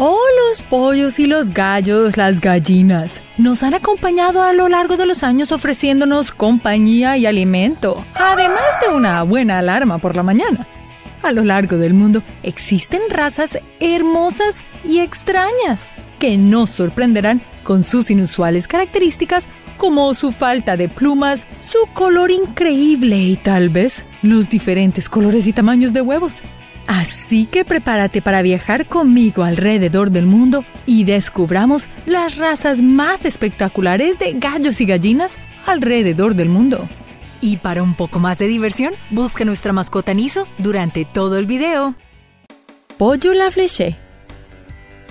Oh, los pollos y los gallos, las gallinas, nos han acompañado a lo largo de los años ofreciéndonos compañía y alimento, además de una buena alarma por la mañana. A lo largo del mundo existen razas hermosas y extrañas que nos sorprenderán con sus inusuales características como su falta de plumas, su color increíble y tal vez los diferentes colores y tamaños de huevos. Así que prepárate para viajar conmigo alrededor del mundo y descubramos las razas más espectaculares de gallos y gallinas alrededor del mundo. Y para un poco más de diversión, busca nuestra mascota Niso durante todo el video. Pollo la Fleché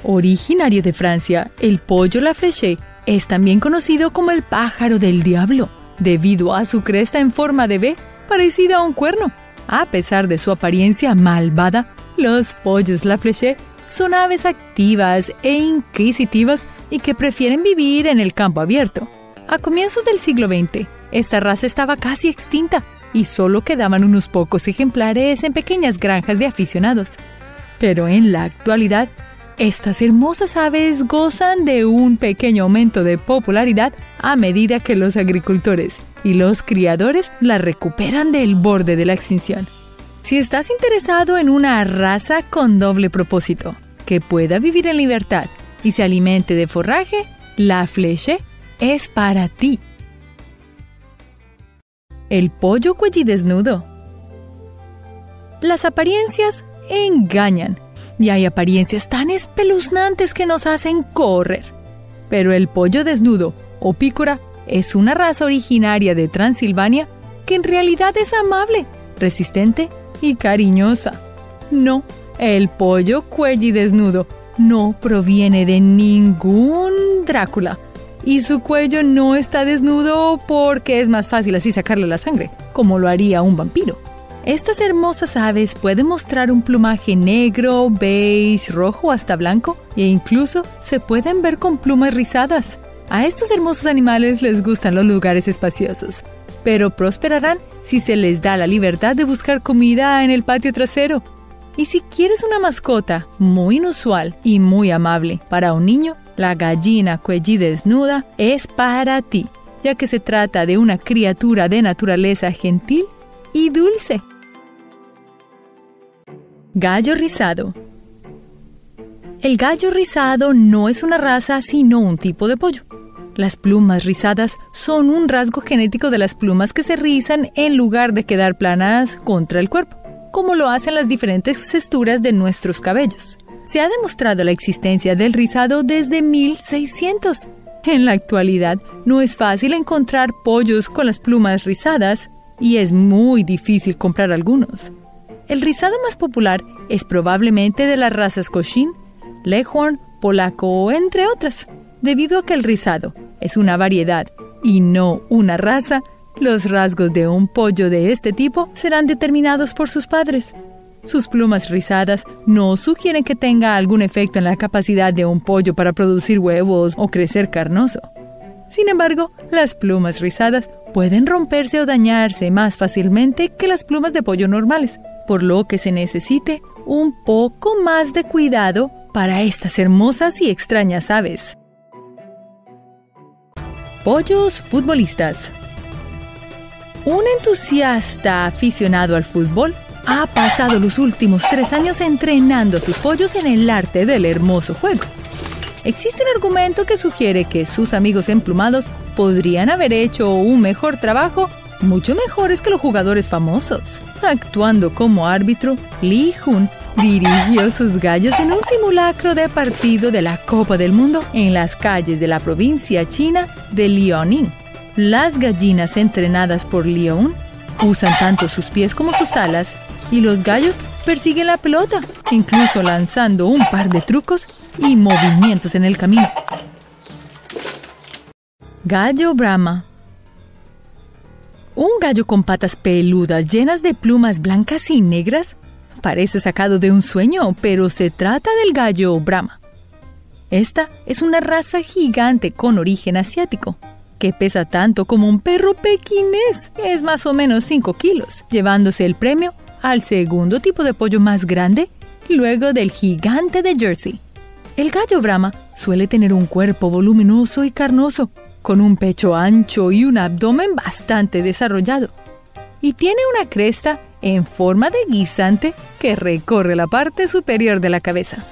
Originario de Francia, el pollo la Fleché es también conocido como el pájaro del diablo, debido a su cresta en forma de B parecida a un cuerno a pesar de su apariencia malvada, los pollos la fleché son aves activas e inquisitivas y que prefieren vivir en el campo abierto. A comienzos del siglo XX, esta raza estaba casi extinta y solo quedaban unos pocos ejemplares en pequeñas granjas de aficionados. Pero en la actualidad, estas hermosas aves gozan de un pequeño aumento de popularidad a medida que los agricultores y los criadores la recuperan del borde de la extinción. Si estás interesado en una raza con doble propósito, que pueda vivir en libertad y se alimente de forraje, la fleche es para ti. El pollo cuellidesnudo. Las apariencias engañan y hay apariencias tan espeluznantes que nos hacen correr. Pero el pollo desnudo o pícora es una raza originaria de Transilvania que en realidad es amable, resistente y cariñosa. No, el pollo cuello desnudo no proviene de ningún Drácula. Y su cuello no está desnudo porque es más fácil así sacarle la sangre, como lo haría un vampiro. Estas hermosas aves pueden mostrar un plumaje negro, beige, rojo hasta blanco e incluso se pueden ver con plumas rizadas. A estos hermosos animales les gustan los lugares espaciosos, pero prosperarán si se les da la libertad de buscar comida en el patio trasero. Y si quieres una mascota muy inusual y muy amable para un niño, la gallina cuellí desnuda es para ti, ya que se trata de una criatura de naturaleza gentil y dulce. Gallo rizado. El gallo rizado no es una raza sino un tipo de pollo. Las plumas rizadas son un rasgo genético de las plumas que se rizan en lugar de quedar planas contra el cuerpo, como lo hacen las diferentes texturas de nuestros cabellos. Se ha demostrado la existencia del rizado desde 1600. En la actualidad no es fácil encontrar pollos con las plumas rizadas y es muy difícil comprar algunos. El rizado más popular es probablemente de las razas Cochin, Leghorn, Polaco, entre otras. Debido a que el rizado es una variedad y no una raza, los rasgos de un pollo de este tipo serán determinados por sus padres. Sus plumas rizadas no sugieren que tenga algún efecto en la capacidad de un pollo para producir huevos o crecer carnoso. Sin embargo, las plumas rizadas pueden romperse o dañarse más fácilmente que las plumas de pollo normales, por lo que se necesite un poco más de cuidado para estas hermosas y extrañas aves. Pollos futbolistas. Un entusiasta aficionado al fútbol ha pasado los últimos tres años entrenando a sus pollos en el arte del hermoso juego. Existe un argumento que sugiere que sus amigos emplumados podrían haber hecho un mejor trabajo, mucho mejores que los jugadores famosos. Actuando como árbitro, Lee Hun dirigió sus gallos en un simulacro de partido de la Copa del Mundo en las calles de la provincia china de Liaoning. Las gallinas entrenadas por Liaoning usan tanto sus pies como sus alas y los gallos persiguen la pelota, incluso lanzando un par de trucos y movimientos en el camino. Gallo Brahma Un gallo con patas peludas llenas de plumas blancas y negras Parece sacado de un sueño, pero se trata del gallo Brahma. Esta es una raza gigante con origen asiático, que pesa tanto como un perro pequinés, es más o menos 5 kilos, llevándose el premio al segundo tipo de pollo más grande, luego del gigante de Jersey. El gallo Brahma suele tener un cuerpo voluminoso y carnoso, con un pecho ancho y un abdomen bastante desarrollado. Y tiene una cresta en forma de guisante que recorre la parte superior de la cabeza.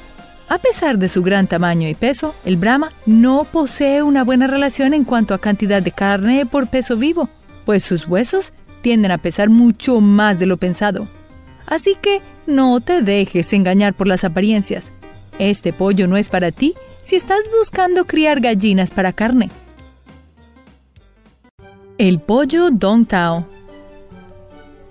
A pesar de su gran tamaño y peso, el Brahma no posee una buena relación en cuanto a cantidad de carne por peso vivo, pues sus huesos tienden a pesar mucho más de lo pensado. Así que no te dejes engañar por las apariencias. Este pollo no es para ti si estás buscando criar gallinas para carne. El pollo Dong Tao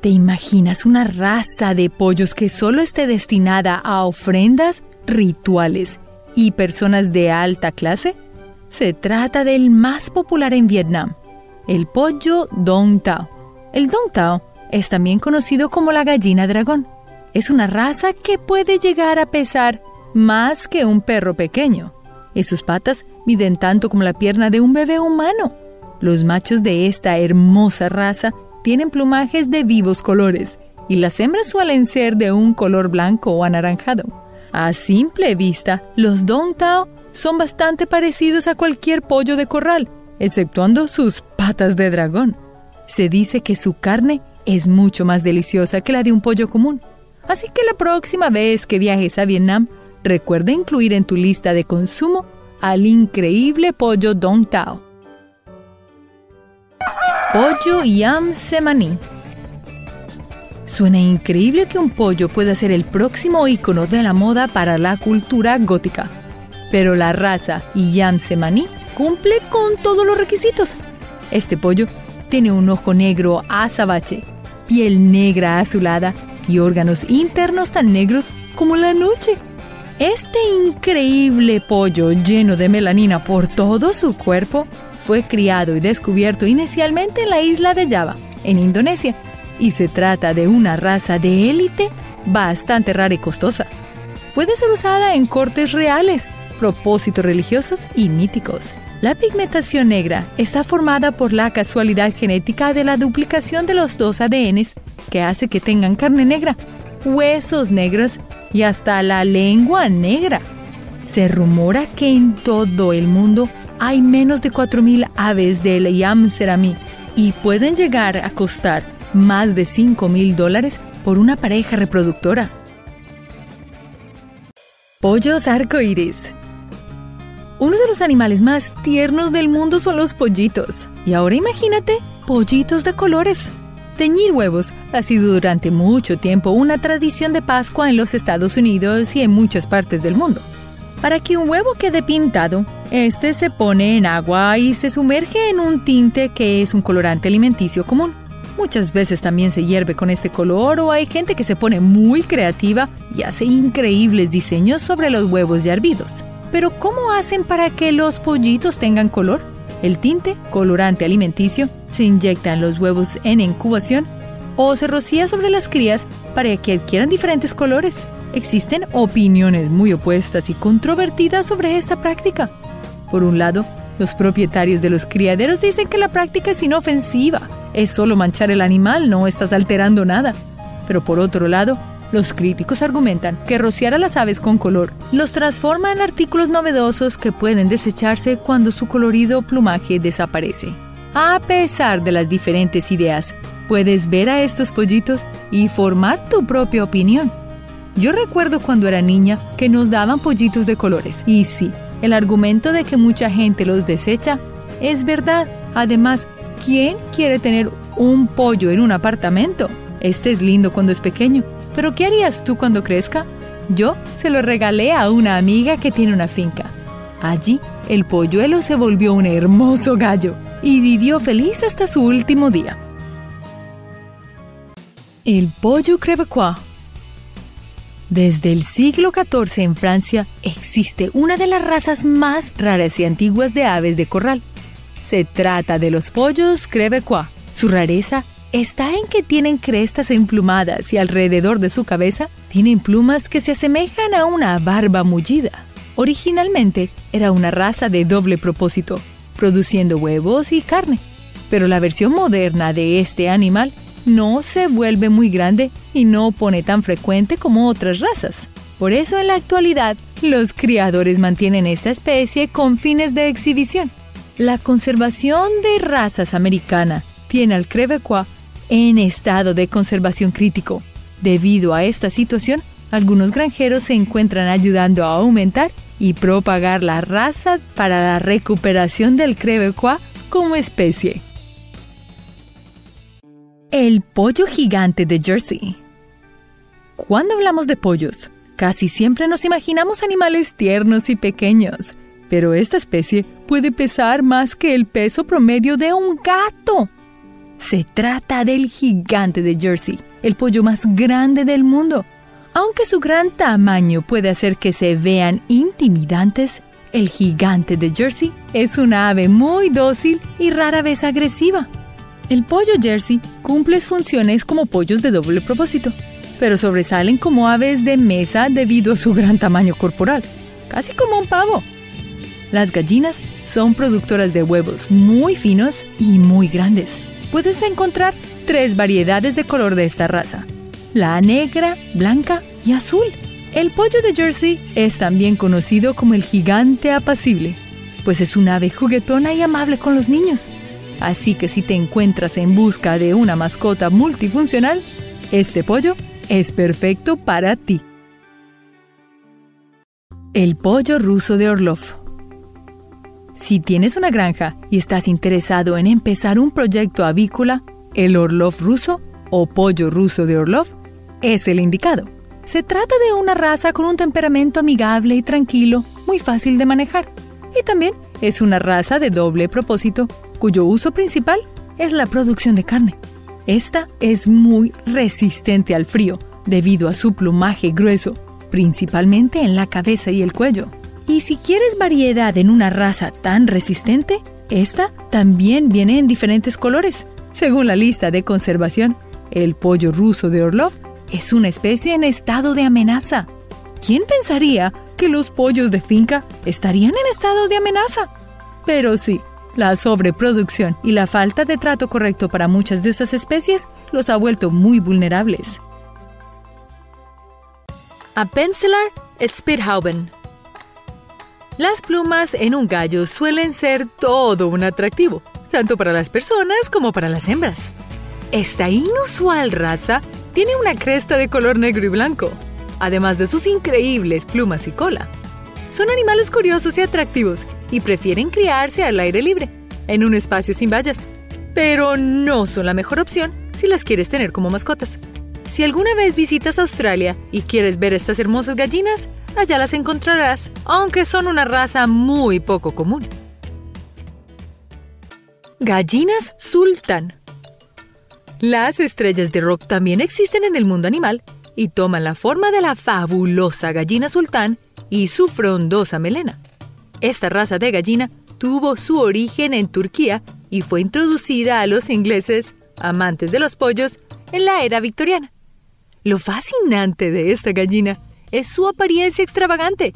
¿Te imaginas una raza de pollos que solo esté destinada a ofrendas, rituales y personas de alta clase? Se trata del más popular en Vietnam, el pollo Dong Tao. El Dong Tao es también conocido como la gallina dragón. Es una raza que puede llegar a pesar más que un perro pequeño, y sus patas miden tanto como la pierna de un bebé humano. Los machos de esta hermosa raza tienen plumajes de vivos colores y las hembras suelen ser de un color blanco o anaranjado. A simple vista, los Dong Tao son bastante parecidos a cualquier pollo de corral, exceptuando sus patas de dragón. Se dice que su carne es mucho más deliciosa que la de un pollo común. Así que la próxima vez que viajes a Vietnam, recuerda incluir en tu lista de consumo al increíble pollo Dong Tao. Pollo Yam Semaní. Suena increíble que un pollo pueda ser el próximo icono de la moda para la cultura gótica, pero la raza Yam Semaní cumple con todos los requisitos. Este pollo tiene un ojo negro azabache, piel negra azulada y órganos internos tan negros como la noche. Este increíble pollo lleno de melanina por todo su cuerpo fue criado y descubierto inicialmente en la isla de Java, en Indonesia, y se trata de una raza de élite bastante rara y costosa. Puede ser usada en cortes reales, propósitos religiosos y míticos. La pigmentación negra está formada por la casualidad genética de la duplicación de los dos ADNs que hace que tengan carne negra, huesos negros y hasta la lengua negra. Se rumora que en todo el mundo hay menos de 4.000 aves del Yam Cerami y pueden llegar a costar más de 5.000 dólares por una pareja reproductora. Pollos arcoíris. Uno de los animales más tiernos del mundo son los pollitos. Y ahora imagínate, pollitos de colores. Teñir huevos ha sido durante mucho tiempo una tradición de Pascua en los Estados Unidos y en muchas partes del mundo. Para que un huevo quede pintado, este se pone en agua y se sumerge en un tinte que es un colorante alimenticio común. Muchas veces también se hierve con este color o hay gente que se pone muy creativa y hace increíbles diseños sobre los huevos hervidos. Pero ¿cómo hacen para que los pollitos tengan color? El tinte, colorante alimenticio, se inyecta en los huevos en incubación o se rocía sobre las crías para que adquieran diferentes colores. Existen opiniones muy opuestas y controvertidas sobre esta práctica. Por un lado, los propietarios de los criaderos dicen que la práctica es inofensiva, es solo manchar el animal, no estás alterando nada. Pero por otro lado, los críticos argumentan que rociar a las aves con color los transforma en artículos novedosos que pueden desecharse cuando su colorido plumaje desaparece. A pesar de las diferentes ideas, puedes ver a estos pollitos y formar tu propia opinión. Yo recuerdo cuando era niña que nos daban pollitos de colores. Y sí, el argumento de que mucha gente los desecha es verdad. Además, ¿quién quiere tener un pollo en un apartamento? Este es lindo cuando es pequeño. Pero ¿qué harías tú cuando crezca? Yo se lo regalé a una amiga que tiene una finca. Allí, el polluelo se volvió un hermoso gallo y vivió feliz hasta su último día. El pollo crevecois desde el siglo XIV en Francia existe una de las razas más raras y antiguas de aves de corral. Se trata de los pollos crevecois. Su rareza está en que tienen crestas emplumadas y alrededor de su cabeza tienen plumas que se asemejan a una barba mullida. Originalmente era una raza de doble propósito, produciendo huevos y carne, pero la versión moderna de este animal no se vuelve muy grande y no pone tan frecuente como otras razas. Por eso en la actualidad los criadores mantienen esta especie con fines de exhibición. La conservación de razas americana tiene al Crevecois en estado de conservación crítico. Debido a esta situación, algunos granjeros se encuentran ayudando a aumentar y propagar la raza para la recuperación del Crevecois como especie. El pollo gigante de Jersey. Cuando hablamos de pollos, casi siempre nos imaginamos animales tiernos y pequeños, pero esta especie puede pesar más que el peso promedio de un gato. Se trata del gigante de Jersey, el pollo más grande del mundo. Aunque su gran tamaño puede hacer que se vean intimidantes, el gigante de Jersey es una ave muy dócil y rara vez agresiva. El pollo Jersey cumple funciones como pollos de doble propósito, pero sobresalen como aves de mesa debido a su gran tamaño corporal, casi como un pavo. Las gallinas son productoras de huevos muy finos y muy grandes. Puedes encontrar tres variedades de color de esta raza, la negra, blanca y azul. El pollo de Jersey es también conocido como el gigante apacible, pues es un ave juguetona y amable con los niños. Así que si te encuentras en busca de una mascota multifuncional, este pollo es perfecto para ti. El pollo ruso de Orlov. Si tienes una granja y estás interesado en empezar un proyecto avícola, el Orlov ruso o pollo ruso de Orlov es el indicado. Se trata de una raza con un temperamento amigable y tranquilo, muy fácil de manejar. Y también es una raza de doble propósito, cuyo uso principal es la producción de carne. Esta es muy resistente al frío debido a su plumaje grueso, principalmente en la cabeza y el cuello. Y si quieres variedad en una raza tan resistente, esta también viene en diferentes colores. Según la lista de conservación, el pollo ruso de Orlov es una especie en estado de amenaza. ¿Quién pensaría que los pollos de finca estarían en estado de amenaza? Pero sí, la sobreproducción y la falta de trato correcto para muchas de estas especies los ha vuelto muy vulnerables. A Pencilar Spithauben Las plumas en un gallo suelen ser todo un atractivo, tanto para las personas como para las hembras. Esta inusual raza tiene una cresta de color negro y blanco, además de sus increíbles plumas y cola. Son animales curiosos y atractivos y prefieren criarse al aire libre, en un espacio sin vallas. Pero no son la mejor opción si las quieres tener como mascotas. Si alguna vez visitas Australia y quieres ver estas hermosas gallinas, allá las encontrarás, aunque son una raza muy poco común. Gallinas sultán. Las estrellas de rock también existen en el mundo animal y toman la forma de la fabulosa gallina sultán y su frondosa melena. Esta raza de gallina tuvo su origen en Turquía y fue introducida a los ingleses, amantes de los pollos, en la era victoriana. Lo fascinante de esta gallina es su apariencia extravagante,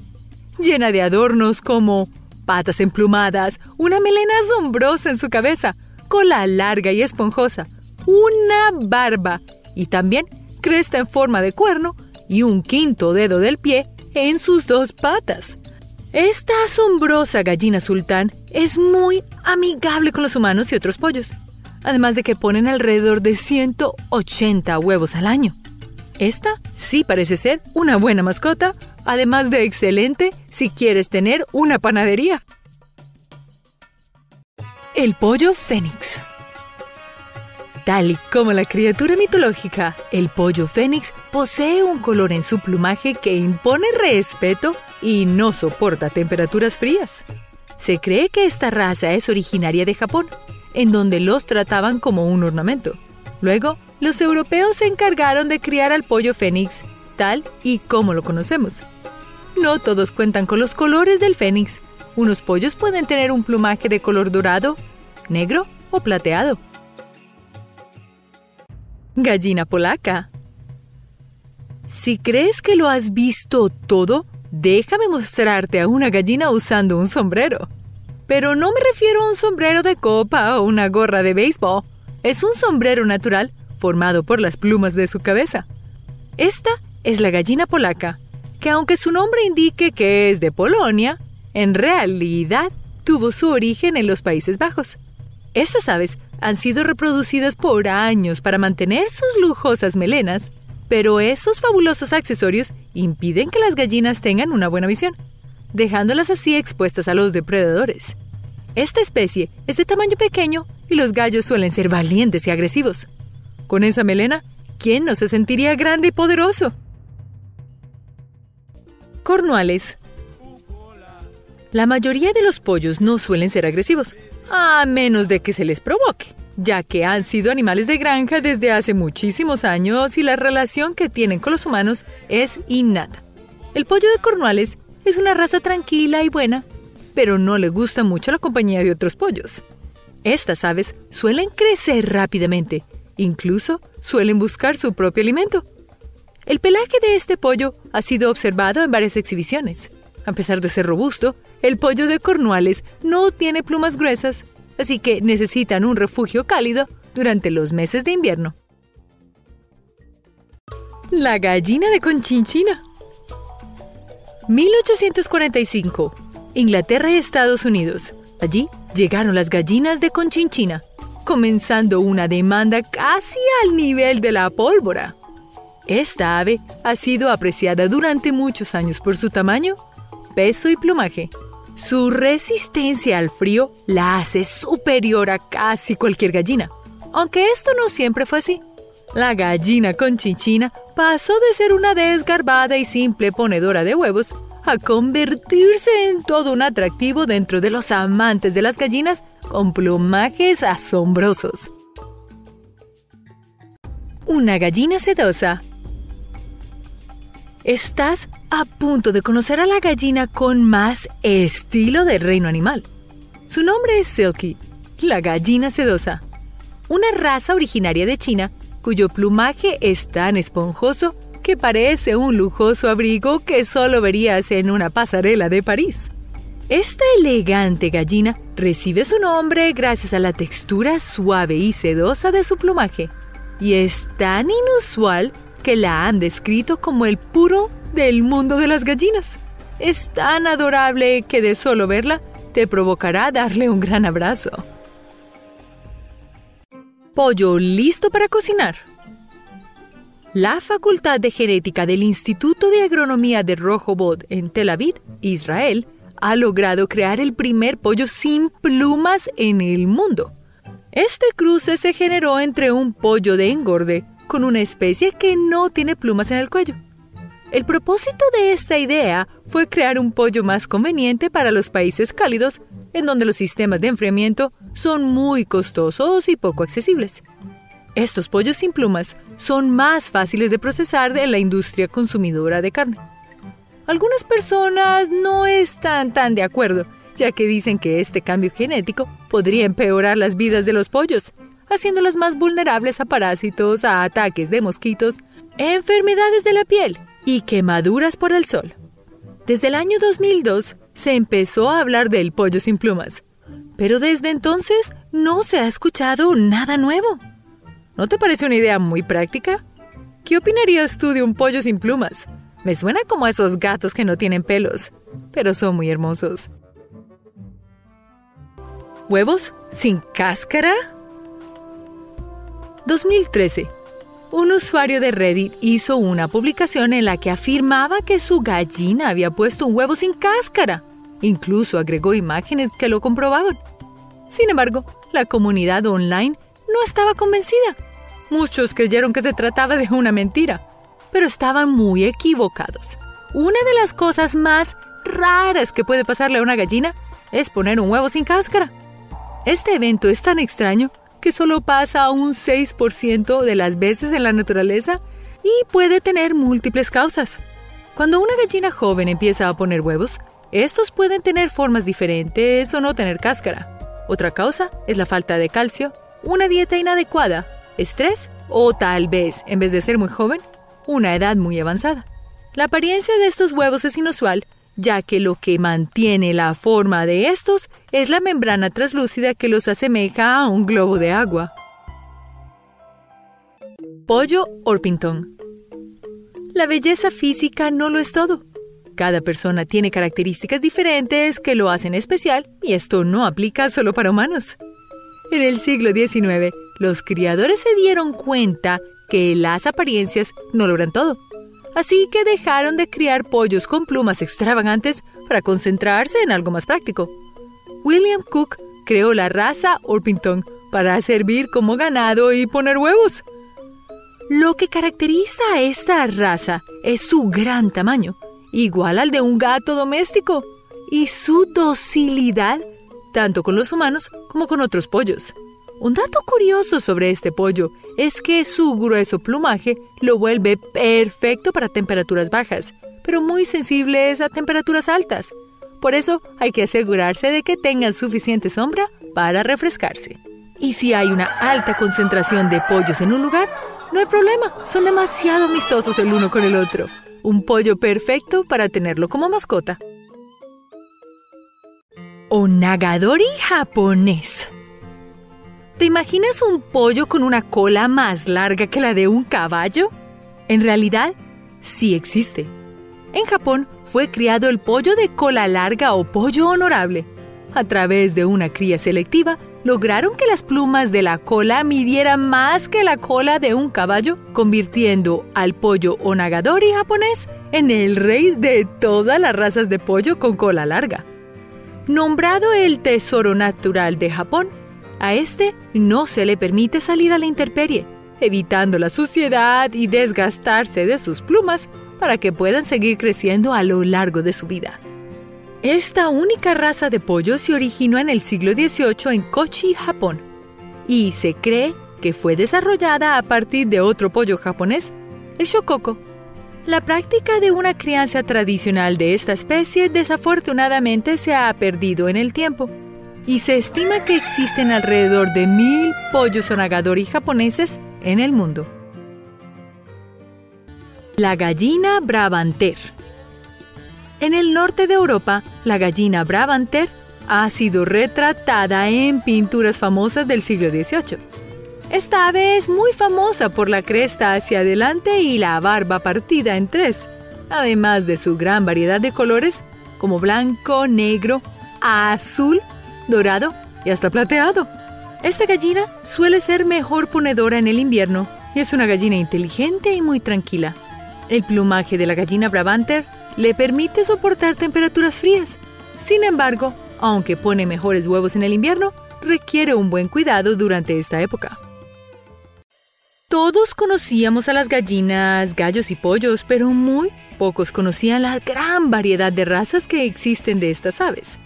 llena de adornos como patas emplumadas, una melena asombrosa en su cabeza, cola larga y esponjosa, una barba y también cresta en forma de cuerno y un quinto dedo del pie en sus dos patas. Esta asombrosa gallina sultán es muy amigable con los humanos y otros pollos, además de que ponen alrededor de 180 huevos al año. Esta sí parece ser una buena mascota, además de excelente si quieres tener una panadería. El pollo fénix. Tal y como la criatura mitológica, el pollo fénix posee un color en su plumaje que impone respeto y no soporta temperaturas frías. Se cree que esta raza es originaria de Japón, en donde los trataban como un ornamento. Luego, los europeos se encargaron de criar al pollo fénix, tal y como lo conocemos. No todos cuentan con los colores del fénix. Unos pollos pueden tener un plumaje de color dorado, negro o plateado. Gallina polaca. Si crees que lo has visto todo, déjame mostrarte a una gallina usando un sombrero. Pero no me refiero a un sombrero de copa o una gorra de béisbol. Es un sombrero natural formado por las plumas de su cabeza. Esta es la gallina polaca, que aunque su nombre indique que es de Polonia, en realidad tuvo su origen en los Países Bajos. Estas aves han sido reproducidas por años para mantener sus lujosas melenas, pero esos fabulosos accesorios impiden que las gallinas tengan una buena visión, dejándolas así expuestas a los depredadores. Esta especie es de tamaño pequeño y los gallos suelen ser valientes y agresivos. Con esa melena, ¿quién no se sentiría grande y poderoso? Cornuales. La mayoría de los pollos no suelen ser agresivos, a menos de que se les provoque, ya que han sido animales de granja desde hace muchísimos años y la relación que tienen con los humanos es innata. El pollo de Cornuales es una raza tranquila y buena, pero no le gusta mucho la compañía de otros pollos. Estas aves suelen crecer rápidamente, incluso suelen buscar su propio alimento. El pelaje de este pollo ha sido observado en varias exhibiciones. A pesar de ser robusto, el pollo de Cornuales no tiene plumas gruesas, así que necesitan un refugio cálido durante los meses de invierno. La gallina de Conchinchina. 1845. Inglaterra y Estados Unidos. Allí llegaron las gallinas de Conchinchina, comenzando una demanda casi al nivel de la pólvora. Esta ave ha sido apreciada durante muchos años por su tamaño, peso y plumaje. Su resistencia al frío la hace superior a casi cualquier gallina, aunque esto no siempre fue así. La gallina conchinchina pasó de ser una desgarbada y simple ponedora de huevos a convertirse en todo un atractivo dentro de los amantes de las gallinas con plumajes asombrosos. Una gallina sedosa. Estás a punto de conocer a la gallina con más estilo del reino animal. Su nombre es Silky, la gallina sedosa, una raza originaria de China cuyo plumaje es tan esponjoso que parece un lujoso abrigo que solo verías en una pasarela de París. Esta elegante gallina recibe su nombre gracias a la textura suave y sedosa de su plumaje, y es tan inusual que la han descrito como el puro del mundo de las gallinas. Es tan adorable que de solo verla te provocará darle un gran abrazo. Pollo listo para cocinar. La Facultad de Genética del Instituto de Agronomía de Rojobot en Tel Aviv, Israel, ha logrado crear el primer pollo sin plumas en el mundo. Este cruce se generó entre un pollo de engorde con una especie que no tiene plumas en el cuello. El propósito de esta idea fue crear un pollo más conveniente para los países cálidos, en donde los sistemas de enfriamiento son muy costosos y poco accesibles. Estos pollos sin plumas son más fáciles de procesar en la industria consumidora de carne. Algunas personas no están tan de acuerdo, ya que dicen que este cambio genético podría empeorar las vidas de los pollos, haciéndolas más vulnerables a parásitos, a ataques de mosquitos, enfermedades de la piel y quemaduras por el sol. Desde el año 2002 se empezó a hablar del pollo sin plumas, pero desde entonces no se ha escuchado nada nuevo. ¿No te parece una idea muy práctica? ¿Qué opinarías tú de un pollo sin plumas? Me suena como a esos gatos que no tienen pelos, pero son muy hermosos. ¿Huevos sin cáscara? 2013 un usuario de Reddit hizo una publicación en la que afirmaba que su gallina había puesto un huevo sin cáscara. Incluso agregó imágenes que lo comprobaban. Sin embargo, la comunidad online no estaba convencida. Muchos creyeron que se trataba de una mentira, pero estaban muy equivocados. Una de las cosas más raras que puede pasarle a una gallina es poner un huevo sin cáscara. Este evento es tan extraño que solo pasa un 6% de las veces en la naturaleza y puede tener múltiples causas. Cuando una gallina joven empieza a poner huevos, estos pueden tener formas diferentes o no tener cáscara. Otra causa es la falta de calcio, una dieta inadecuada, estrés o tal vez, en vez de ser muy joven, una edad muy avanzada. La apariencia de estos huevos es inusual ya que lo que mantiene la forma de estos es la membrana translúcida que los asemeja a un globo de agua. Pollo Orpington La belleza física no lo es todo. Cada persona tiene características diferentes que lo hacen especial y esto no aplica solo para humanos. En el siglo XIX, los criadores se dieron cuenta que las apariencias no logran todo. Así que dejaron de criar pollos con plumas extravagantes para concentrarse en algo más práctico. William Cook creó la raza Orpington para servir como ganado y poner huevos. Lo que caracteriza a esta raza es su gran tamaño, igual al de un gato doméstico, y su docilidad, tanto con los humanos como con otros pollos. Un dato curioso sobre este pollo es que su grueso plumaje lo vuelve perfecto para temperaturas bajas, pero muy sensibles a temperaturas altas. Por eso hay que asegurarse de que tengan suficiente sombra para refrescarse. Y si hay una alta concentración de pollos en un lugar, no hay problema, son demasiado amistosos el uno con el otro. Un pollo perfecto para tenerlo como mascota. Onagadori japonés. ¿Te imaginas un pollo con una cola más larga que la de un caballo? En realidad, sí existe. En Japón fue criado el pollo de cola larga o pollo honorable. A través de una cría selectiva, lograron que las plumas de la cola midieran más que la cola de un caballo, convirtiendo al pollo onagadori japonés en el rey de todas las razas de pollo con cola larga. Nombrado el tesoro natural de Japón, a este no se le permite salir a la intemperie, evitando la suciedad y desgastarse de sus plumas para que puedan seguir creciendo a lo largo de su vida. Esta única raza de pollo se originó en el siglo XVIII en Kochi, Japón, y se cree que fue desarrollada a partir de otro pollo japonés, el shokoko. La práctica de una crianza tradicional de esta especie desafortunadamente se ha perdido en el tiempo, y se estima que existen alrededor de mil pollos onagadori japoneses en el mundo. La gallina Brabanter en el norte de Europa, la gallina Brabanter ha sido retratada en pinturas famosas del siglo XVIII. Esta ave es muy famosa por la cresta hacia adelante y la barba partida en tres, además de su gran variedad de colores como blanco, negro, azul, dorado y hasta plateado. Esta gallina suele ser mejor ponedora en el invierno y es una gallina inteligente y muy tranquila. El plumaje de la gallina Brabanter le permite soportar temperaturas frías. Sin embargo, aunque pone mejores huevos en el invierno, requiere un buen cuidado durante esta época. Todos conocíamos a las gallinas, gallos y pollos, pero muy pocos conocían la gran variedad de razas que existen de estas aves.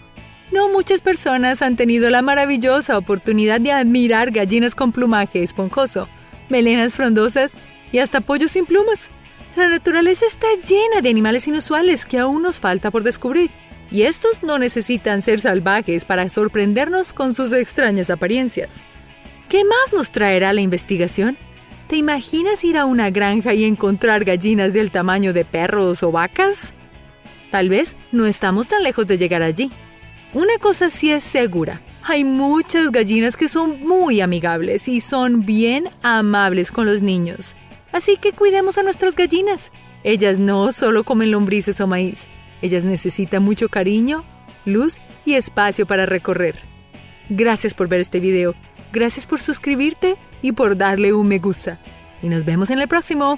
No muchas personas han tenido la maravillosa oportunidad de admirar gallinas con plumaje esponjoso, melenas frondosas y hasta pollos sin plumas. La naturaleza está llena de animales inusuales que aún nos falta por descubrir, y estos no necesitan ser salvajes para sorprendernos con sus extrañas apariencias. ¿Qué más nos traerá la investigación? ¿Te imaginas ir a una granja y encontrar gallinas del tamaño de perros o vacas? Tal vez no estamos tan lejos de llegar allí. Una cosa sí es segura. Hay muchas gallinas que son muy amigables y son bien amables con los niños. Así que cuidemos a nuestras gallinas. Ellas no solo comen lombrices o maíz. Ellas necesitan mucho cariño, luz y espacio para recorrer. Gracias por ver este video. Gracias por suscribirte y por darle un me gusta. Y nos vemos en el próximo.